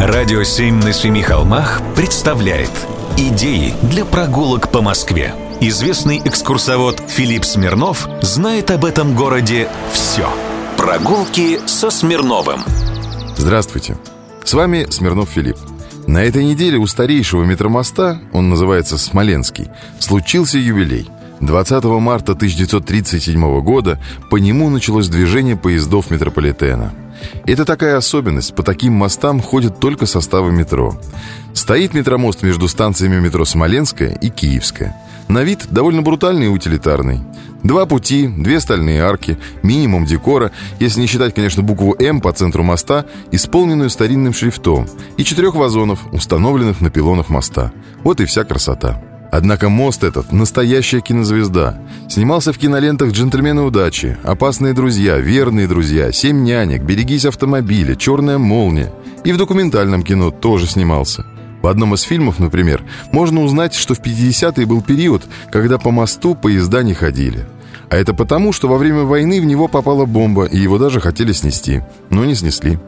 Радио «Семь на семи холмах» представляет Идеи для прогулок по Москве. Известный экскурсовод Филипп Смирнов знает об этом городе все. Прогулки со Смирновым. Здравствуйте. С вами Смирнов Филипп. На этой неделе у старейшего метромоста, он называется Смоленский, случился юбилей. 20 марта 1937 года по нему началось движение поездов метрополитена – это такая особенность. По таким мостам ходят только составы метро. Стоит метромост между станциями метро Смоленская и Киевская. На вид довольно брутальный и утилитарный. Два пути, две стальные арки, минимум декора, если не считать, конечно, букву «М» по центру моста, исполненную старинным шрифтом, и четырех вазонов, установленных на пилонах моста. Вот и вся красота. Однако мост этот – настоящая кинозвезда. Снимался в кинолентах «Джентльмены удачи», «Опасные друзья», «Верные друзья», «Семь нянек», «Берегись автомобиля», «Черная молния». И в документальном кино тоже снимался. В одном из фильмов, например, можно узнать, что в 50-е был период, когда по мосту поезда не ходили. А это потому, что во время войны в него попала бомба, и его даже хотели снести. Но не снесли.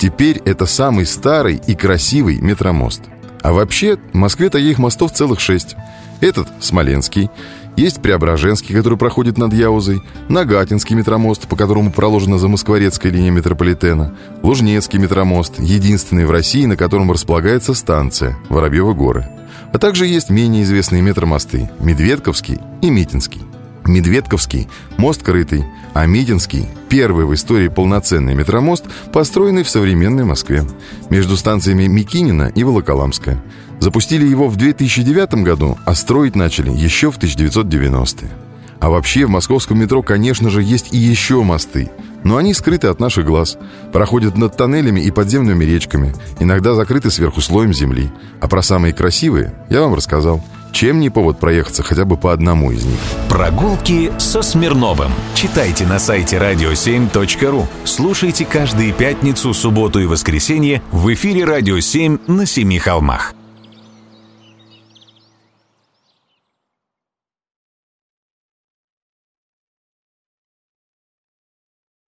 Теперь это самый старый и красивый метромост – а вообще, в Москве таких мостов целых шесть. Этот – Смоленский, есть Преображенский, который проходит над Яузой, Нагатинский метромост, по которому проложена замоскворецкая линия метрополитена, Лужнецкий метромост, единственный в России, на котором располагается станция Воробьевы горы. А также есть менее известные метромосты – Медведковский и Митинский. Медведковский – мост крытый, а Митинский – первый в истории полноценный метромост, построенный в современной Москве, между станциями Микинина и Волоколамская. Запустили его в 2009 году, а строить начали еще в 1990-е. А вообще в московском метро, конечно же, есть и еще мосты, но они скрыты от наших глаз, проходят над тоннелями и подземными речками, иногда закрыты сверху слоем земли. А про самые красивые я вам рассказал – чем не повод проехаться хотя бы по одному из них? Прогулки со Смирновым. Читайте на сайте radio7.ru. Слушайте каждые пятницу, субботу и воскресенье в эфире «Радио 7» на Семи холмах.